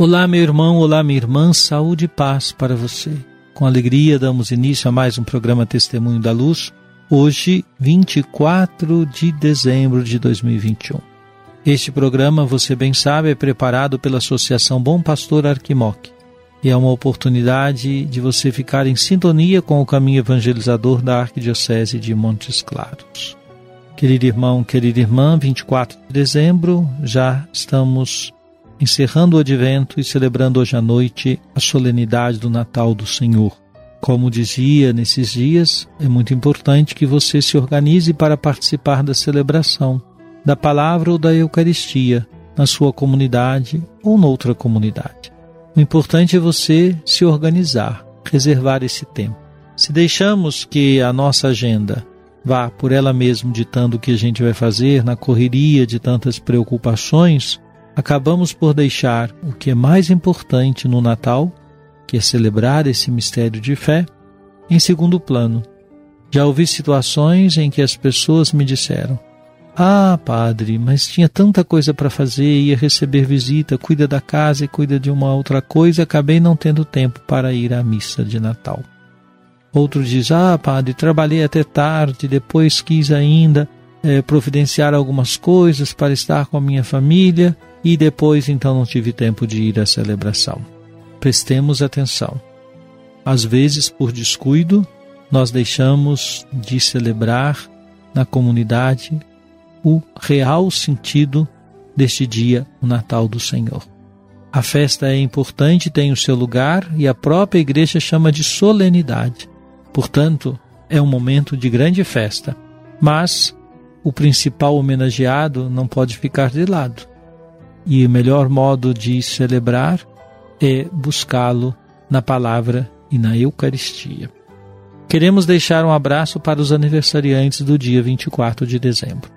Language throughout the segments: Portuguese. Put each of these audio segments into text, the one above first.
Olá, meu irmão, olá, minha irmã, saúde e paz para você. Com alegria damos início a mais um programa Testemunho da Luz, hoje, 24 de dezembro de 2021. Este programa, você bem sabe, é preparado pela Associação Bom Pastor Arquimoc e é uma oportunidade de você ficar em sintonia com o caminho evangelizador da Arquidiocese de Montes Claros. Querido irmão, querida irmã, 24 de dezembro, já estamos encerrando o advento e celebrando hoje à noite a solenidade do Natal do Senhor. Como dizia nesses dias, é muito importante que você se organize para participar da celebração da palavra ou da Eucaristia na sua comunidade ou noutra comunidade. O importante é você se organizar, reservar esse tempo. Se deixamos que a nossa agenda vá por ela mesma ditando o que a gente vai fazer na correria de tantas preocupações, acabamos por deixar o que é mais importante no Natal, que é celebrar esse mistério de fé, em segundo plano. Já ouvi situações em que as pessoas me disseram: Ah, padre, mas tinha tanta coisa para fazer, ia receber visita, cuida da casa e cuida de uma outra coisa, acabei não tendo tempo para ir à missa de Natal. Outro diz: Ah, padre, trabalhei até tarde, depois quis ainda eh, providenciar algumas coisas para estar com a minha família e depois então não tive tempo de ir à celebração. Prestemos atenção. Às vezes, por descuido, nós deixamos de celebrar na comunidade o real sentido deste dia, o Natal do Senhor. A festa é importante, tem o seu lugar e a própria igreja chama de solenidade. Portanto, é um momento de grande festa. Mas o principal homenageado não pode ficar de lado. E o melhor modo de celebrar é buscá-lo na palavra e na Eucaristia. Queremos deixar um abraço para os aniversariantes do dia 24 de dezembro.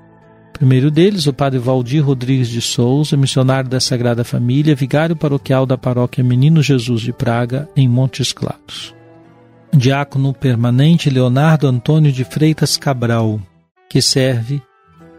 Primeiro deles, o padre Valdir Rodrigues de Souza, missionário da Sagrada Família, vigário paroquial da paróquia Menino Jesus de Praga, em Montes Claros. Diácono permanente Leonardo Antônio de Freitas Cabral, que serve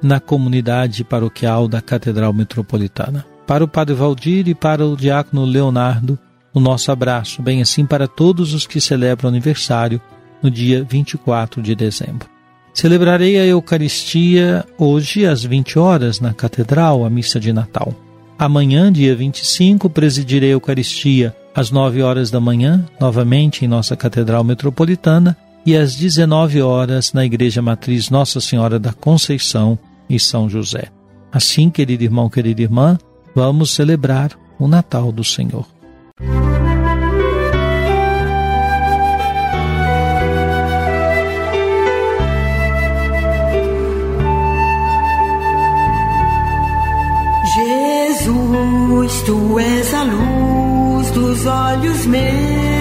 na comunidade paroquial da Catedral Metropolitana. Para o Padre Valdir e para o Diácono Leonardo, o nosso abraço, bem assim para todos os que celebram aniversário no dia 24 de dezembro. Celebrarei a Eucaristia hoje às 20 horas na Catedral, a missa de Natal. Amanhã, dia 25, presidirei a Eucaristia às 9 horas da manhã, novamente em nossa Catedral Metropolitana, e às 19 horas na Igreja Matriz Nossa Senhora da Conceição, em São José. Assim, querido irmão, querida irmã, vamos celebrar o Natal do Senhor. Jesus, tu és a luz dos olhos meus.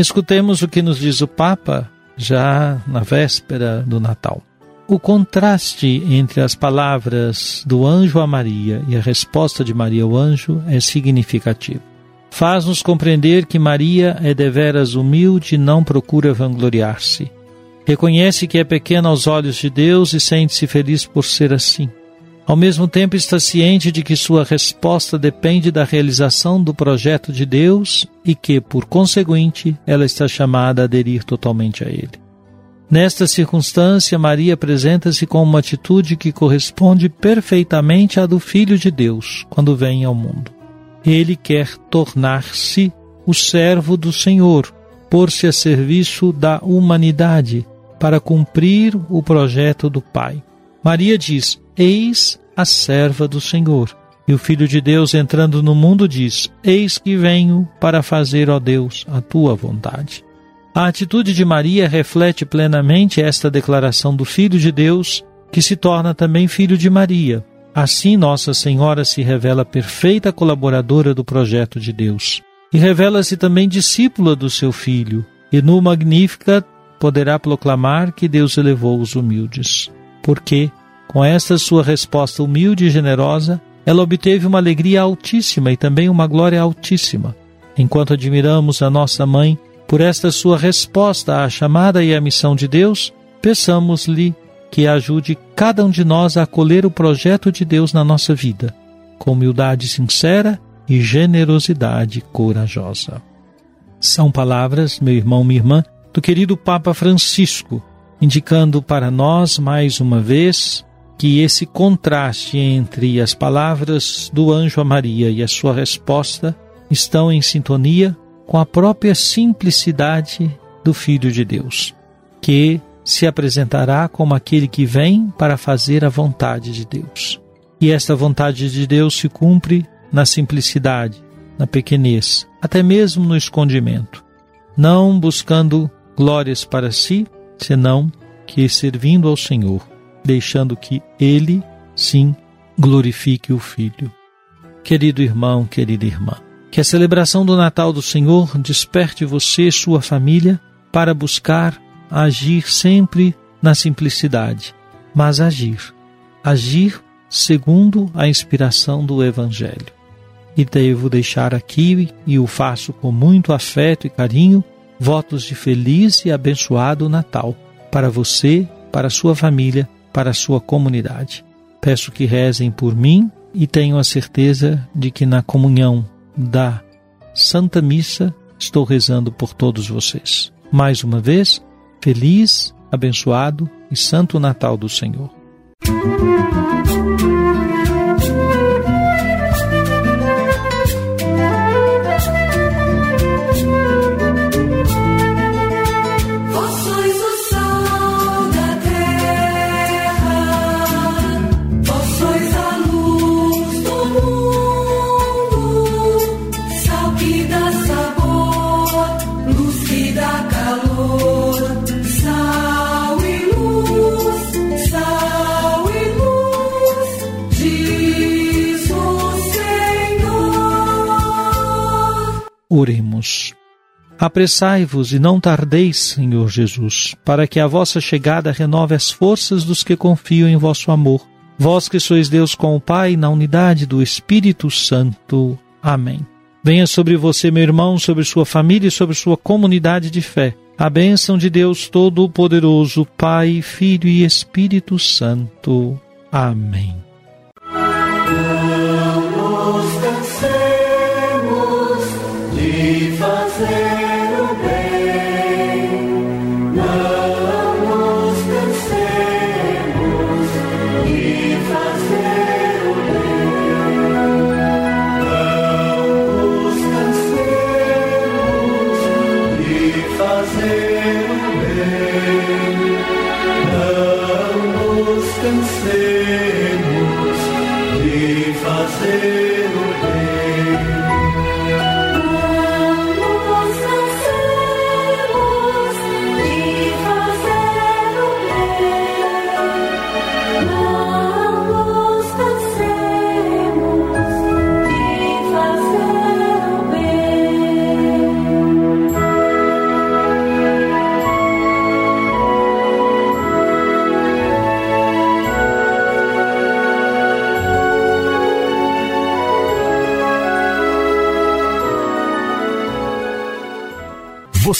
Escutemos o que nos diz o Papa já na véspera do Natal. O contraste entre as palavras do anjo a Maria e a resposta de Maria ao anjo é significativo. Faz-nos compreender que Maria é deveras humilde e não procura vangloriar-se. Reconhece que é pequena aos olhos de Deus e sente-se feliz por ser assim. Ao mesmo tempo, está ciente de que sua resposta depende da realização do projeto de Deus e que, por conseguinte, ela está chamada a aderir totalmente a ele. Nesta circunstância, Maria apresenta-se com uma atitude que corresponde perfeitamente à do Filho de Deus quando vem ao mundo. Ele quer tornar-se o servo do Senhor, pôr-se a serviço da humanidade para cumprir o projeto do Pai. Maria diz: Eis a serva do Senhor. E o Filho de Deus entrando no mundo diz: Eis que venho para fazer, ó Deus, a tua vontade. A atitude de Maria reflete plenamente esta declaração do Filho de Deus, que se torna também filho de Maria. Assim, Nossa Senhora se revela perfeita colaboradora do projeto de Deus. E revela-se também discípula do seu filho, e no Magnífica poderá proclamar que Deus elevou os humildes. Porque, com esta sua resposta humilde e generosa, ela obteve uma alegria altíssima e também uma glória altíssima. Enquanto admiramos a nossa mãe, por esta sua resposta à chamada e à missão de Deus, peçamos-lhe que ajude cada um de nós a acolher o projeto de Deus na nossa vida, com humildade sincera e generosidade corajosa. São palavras, meu irmão, minha irmã, do querido Papa Francisco, indicando para nós mais uma vez que esse contraste entre as palavras do anjo a Maria e a sua resposta estão em sintonia com a própria simplicidade do Filho de Deus, que se apresentará como aquele que vem para fazer a vontade de Deus. E esta vontade de Deus se cumpre na simplicidade, na pequenez, até mesmo no escondimento, não buscando glórias para si, senão que servindo ao Senhor, deixando que Ele, sim, glorifique o Filho. Querido irmão, querida irmã, que a celebração do Natal do Senhor desperte você e sua família para buscar agir sempre na simplicidade, mas agir, agir segundo a inspiração do Evangelho. E devo deixar aqui, e o faço com muito afeto e carinho, votos de feliz e abençoado Natal para você, para sua família, para sua comunidade. Peço que rezem por mim e tenho a certeza de que na comunhão da Santa Missa, estou rezando por todos vocês. Mais uma vez, feliz, abençoado e santo Natal do Senhor. Oremos. Apressai-vos e não tardeis, Senhor Jesus, para que a vossa chegada renove as forças dos que confiam em vosso amor. Vós que sois Deus com o Pai, na unidade do Espírito Santo. Amém. Venha sobre você, meu irmão, sobre sua família e sobre sua comunidade de fé. A bênção de Deus Todo-Poderoso, Pai, Filho e Espírito Santo. Amém. descansemos e fazemos.